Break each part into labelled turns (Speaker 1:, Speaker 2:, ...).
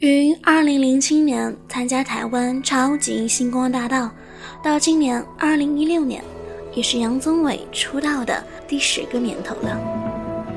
Speaker 1: 于二零零七年参加台湾超级星光大道，到今年二零一六年，也是杨宗纬出道的第十个年头了。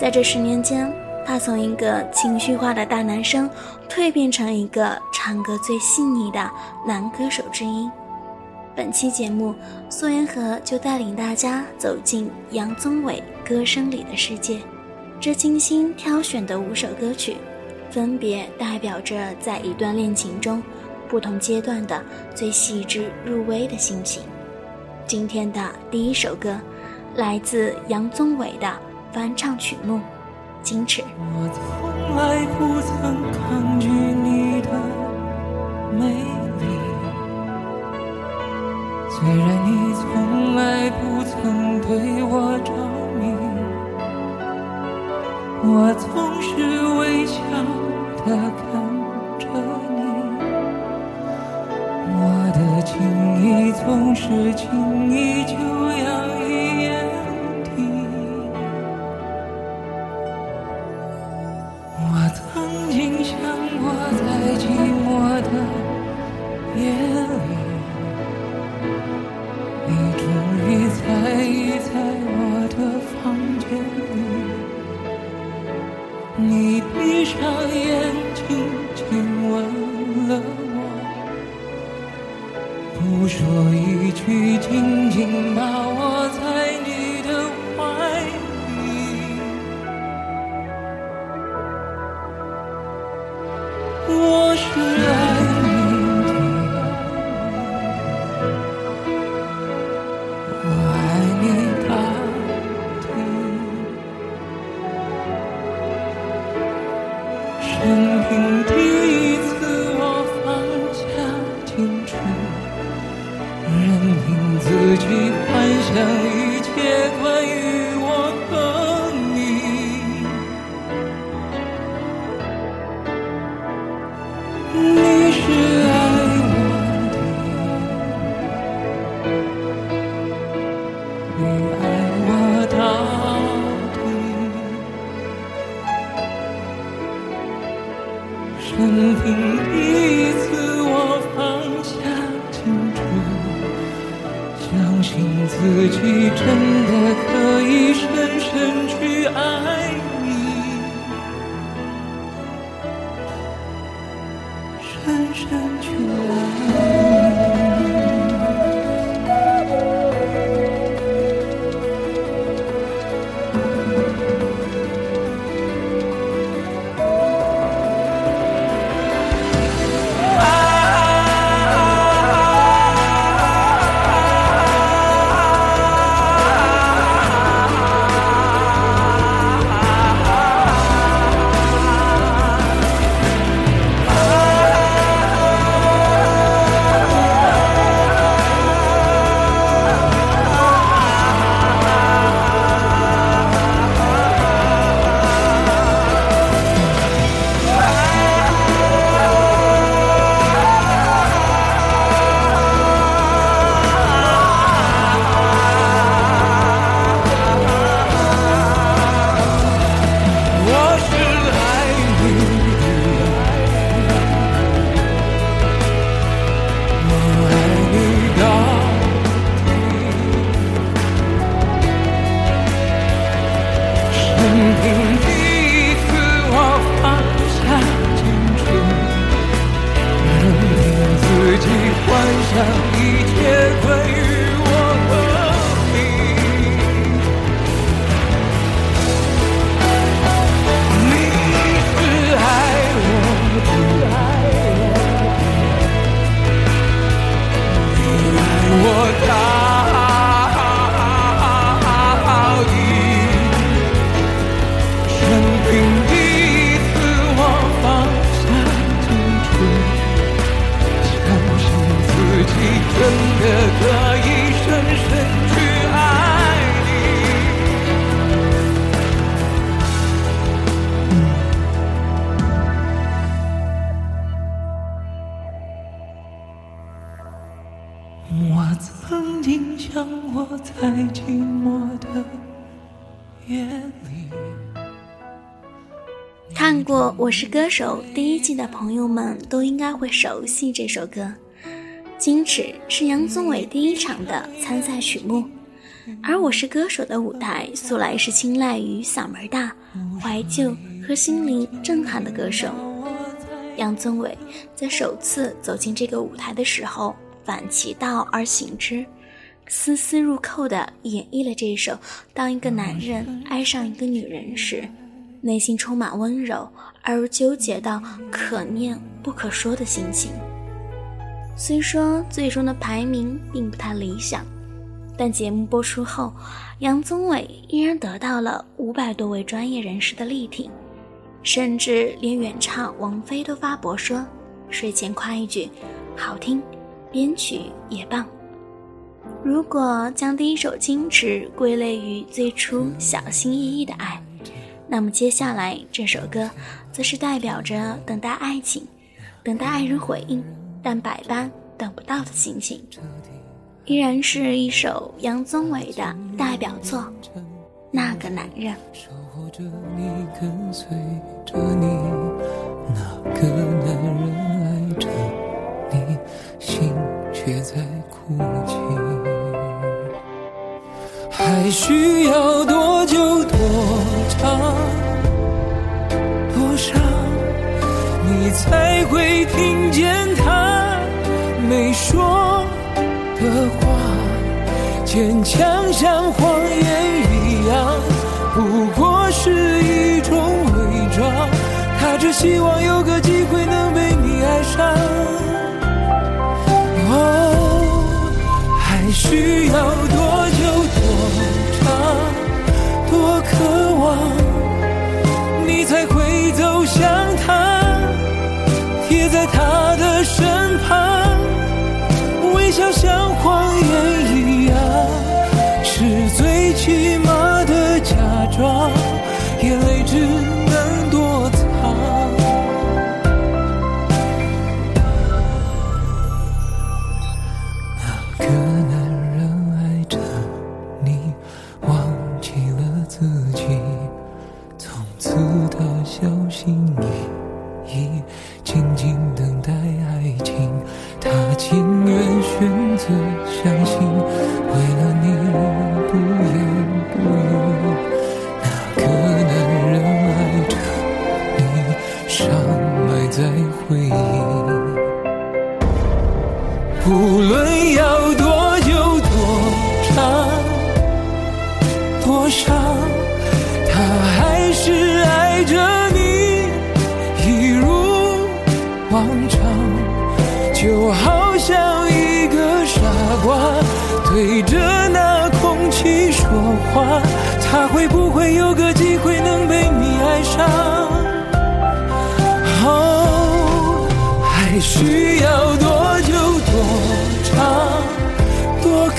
Speaker 1: 在这十年间，他从一个情绪化的大男生，蜕变成一个唱歌最细腻的男歌手之一。本期节目，苏妍和就带领大家走进杨宗纬歌声里的世界。这精心挑选的五首歌曲，分别代表着在一段恋情中不同阶段的最细致入微的心情。今天的第一首歌，来自杨宗纬的翻唱曲目《矜持》。
Speaker 2: 你闭上眼睛，亲吻了我，不说一句，紧紧把我在我是
Speaker 1: 歌手》第一季的朋友们都应该会熟悉这首歌，《矜持》是杨宗纬第一场的参赛曲目。而《我是歌手》的舞台素来是青睐于嗓门大、怀旧和心灵震撼的歌手。杨宗纬在首次走进这个舞台的时候，反其道而行之，丝丝入扣地演绎了这首当一个男人爱上一个女人时，内心充满温柔而又纠结到可念不可说的心情。虽说最终的排名并不太理想。但节目播出后，杨宗纬依然得到了五百多位专业人士的力挺，甚至连原唱王菲都发博说：“睡前夸一句，好听，编曲也棒。”如果将第一首《矜持》归类于最初小心翼翼的爱，那么接下来这首歌，则是代表着等待爱情、等待爱人回应，但百般等不到的心情。依然是一首杨宗纬的代表作，《那个男人》。
Speaker 2: 守护着你，跟随着你，那个男人爱着你，心却在哭泣。还需要多久多长多少，你才会听见他没说？的话，坚强像谎言一样，不过是一种伪装。他只希望往常。就好像一个傻瓜对着那空气说话，他会不会有个机会能被你爱上？哦，还需要多久多长多渴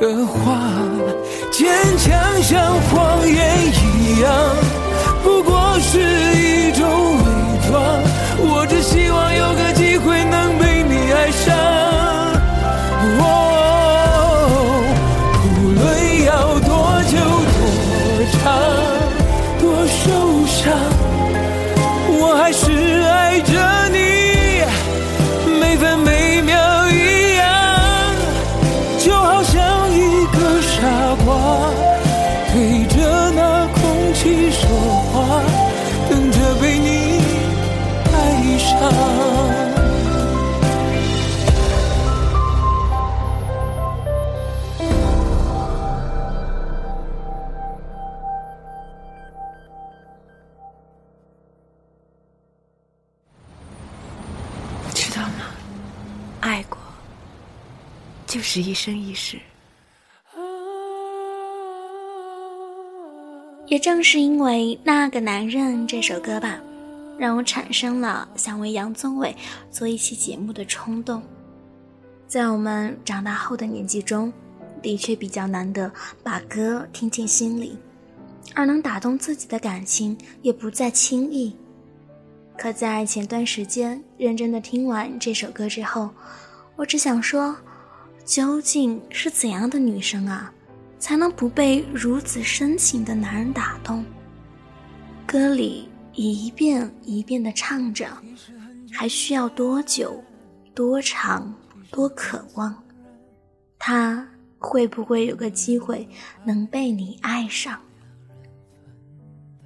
Speaker 2: 的话？坚强像谎言一样，爱过就
Speaker 3: 是一生一世。
Speaker 1: 也正是因为那个男人这首歌吧，让我产生了想为杨宗纬做一期节目的冲动。在我们长大后的年纪中，的确比较难得把歌听进心里，而能打动自己的感情也不再轻易。可在前段时间认真的听完这首歌之后，我只想说，究竟是怎样的女生啊？才能不被如此深情的男人打动？歌里一遍一遍的唱着，还需要多久、多长、多渴望？他会不会有个机会能被你爱上？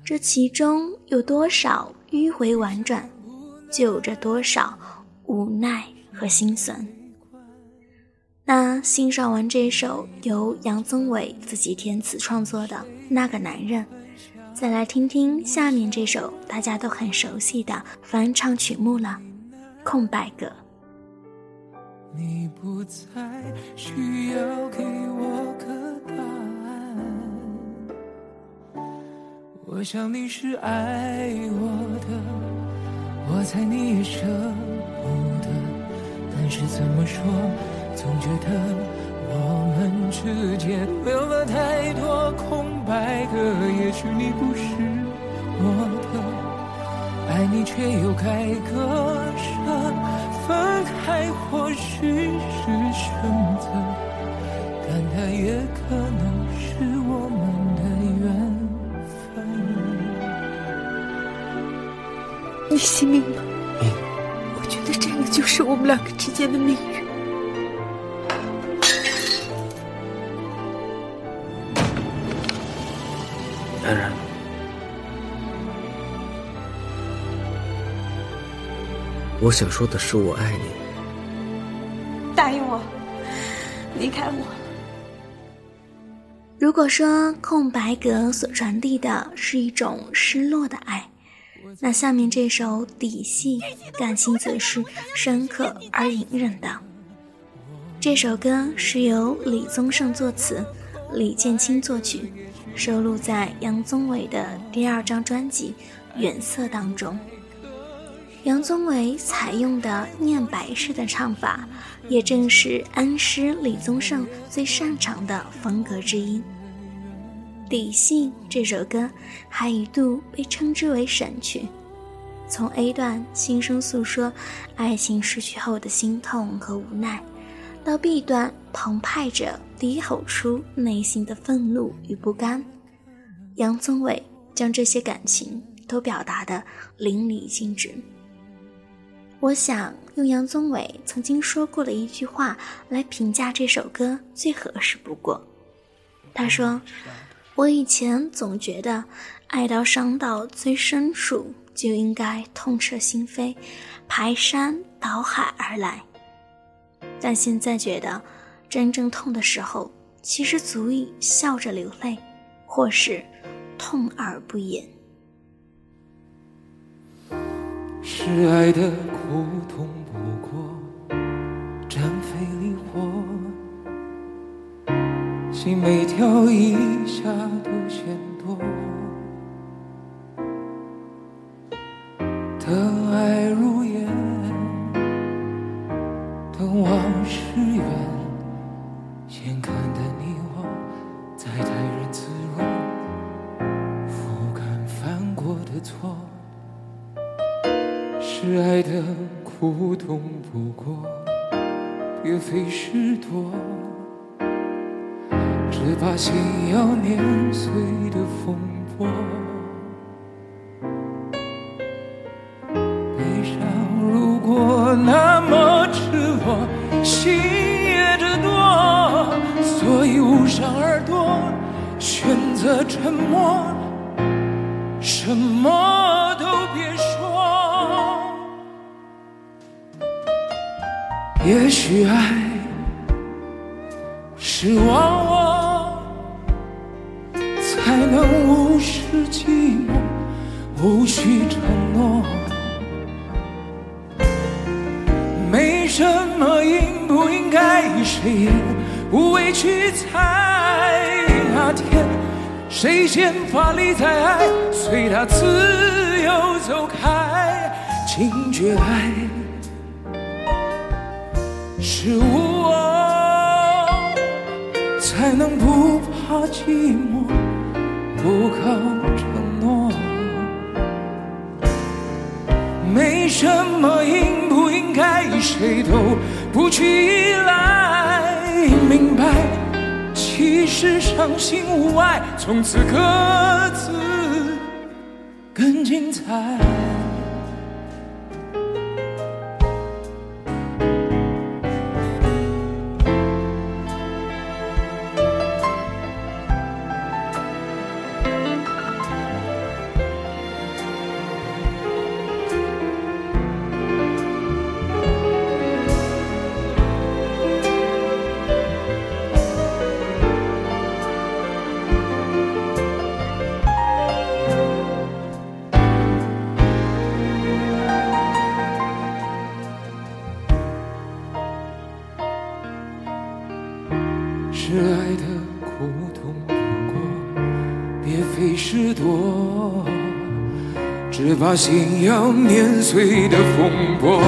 Speaker 1: 这其中有多少迂回婉转，就有着多少无奈和心酸。那欣赏完这首由杨宗纬自己填词创作的《那个男人》，再来听听下面这首大家都很熟悉的翻唱曲目了，《空白格》。
Speaker 2: 你不再需要给我个答案，我想你是爱我的，我猜你也舍不得，但是怎么说？总觉得我们之间留了太多空白格，也许你不是我的，爱你却又该割舍，分开或许是选择，但它也可能是我们的缘
Speaker 3: 分。你信命吗？我觉得这个就是我们两个之间的命运。
Speaker 4: 安然，我想说的是，我爱你。
Speaker 3: 答应我，离开我。
Speaker 1: 如果说空白格所传递的是一种失落的爱，那下面这首底细感情则是深刻而隐忍的。这首歌是由李宗盛作词，李建清作曲。收录在杨宗纬的第二张专辑《远色》当中。杨宗纬采用的念白式的唱法，也正是恩师李宗盛最擅长的风格之一。《底细》这首歌还一度被称之为神曲。从 A 段轻声诉说爱情失去后的心痛和无奈，到 B 段澎湃着。低吼出内心的愤怒与不甘，杨宗纬将这些感情都表达得淋漓尽致。我想用杨宗纬曾经说过的一句话来评价这首歌最合适不过。他说：“我以前总觉得，爱到伤到最深处就应该痛彻心扉，排山倒海而来，但现在觉得。”真正痛的时候，其实足以笑着流泪，或是痛而不言。
Speaker 2: 是爱的苦痛不过战非离火，心每跳一下都别费事躲，只怕心要碾碎的风波，悲伤如果那么赤裸，心也直多。所以捂上耳朵，选择沉默，什么也许爱是忘我，才能无视寂寞，无需承诺。没什么应不应该。谁也无畏去猜。那天，谁先发力在爱，随他自由走开。惊觉爱是我，才能不怕寂寞，不靠承诺。没什么应不应该，谁都不去依赖。明白，其实伤心无碍，从此各自更精彩。只怕心要碾碎的风波。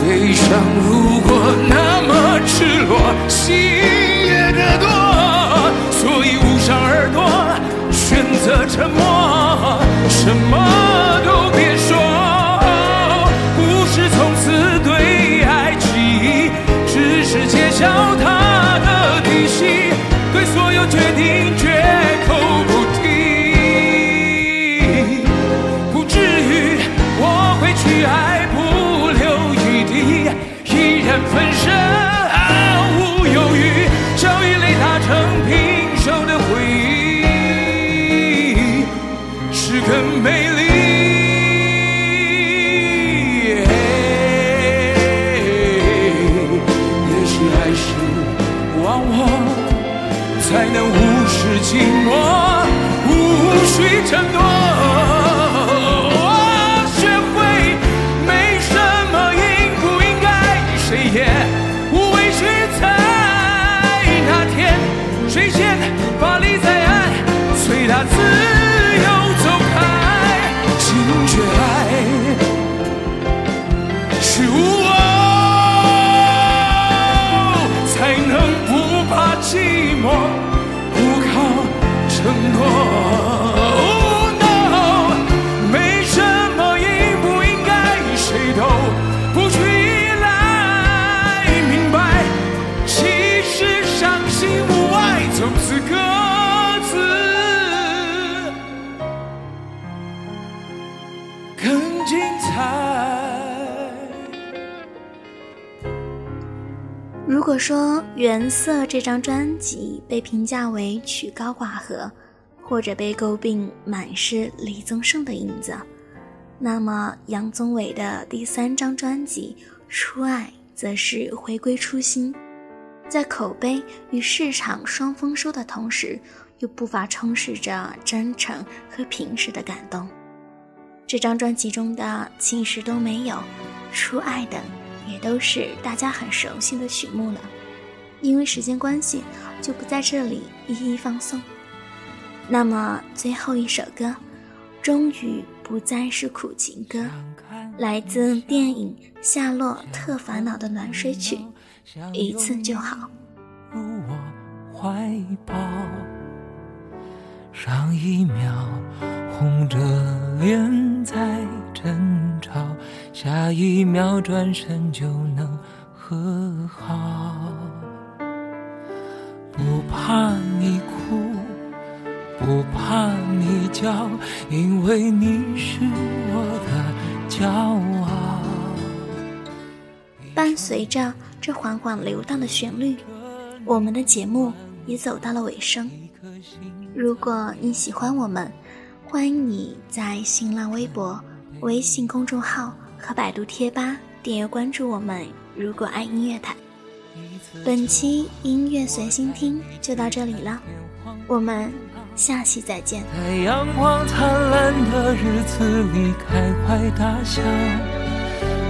Speaker 2: 悲伤如果那么赤裸，心也得多，所以捂上耳朵，选择沉默，才能无视寂寞，无需承诺。
Speaker 1: 原色》这张专辑被评价为曲高寡合，或者被诟病满是李宗盛的影子，那么杨宗纬的第三张专辑《初爱》则是回归初心，在口碑与市场双丰收的同时，又不乏充斥着真诚和平实的感动。这张专辑中的《其实都没有》《初爱》等。也都是大家很熟悉的曲目了，因为时间关系，就不在这里一一放送。那么最后一首歌，终于不再是苦情歌，来自电影《夏洛特烦恼》的暖水曲，一次就好。
Speaker 2: 入我怀抱，上一秒红着脸在争吵，下一秒转身就能和好。不怕你哭，不怕你叫，因为你是我的骄傲。
Speaker 1: 伴随着这缓缓流荡的旋律，我们的节目也走到了尾声。如果你喜欢我们，欢迎你在新浪微博、微信公众号和百度贴吧订阅关注我们。如果爱音乐台，本期音乐随心听就到这里了，我们下期再见。
Speaker 2: 在阳光灿烂的日子里开怀大笑，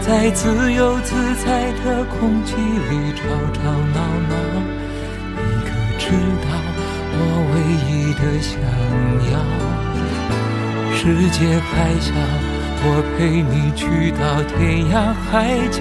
Speaker 2: 在自由自在的空气里吵吵闹闹。你可知道我唯一的想要？世界还小，我陪你去到天涯海角，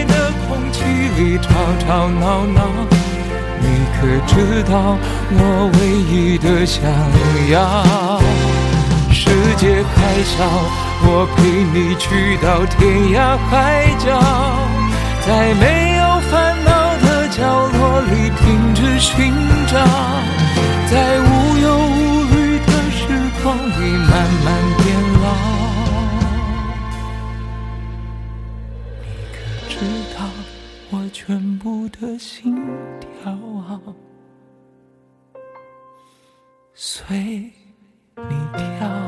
Speaker 2: 的空气里吵吵闹闹，你可知道我唯一的想要？世界还小，我陪你去到天涯海角，在没有烦恼的角落里停止寻找，不得心跳啊，随你跳。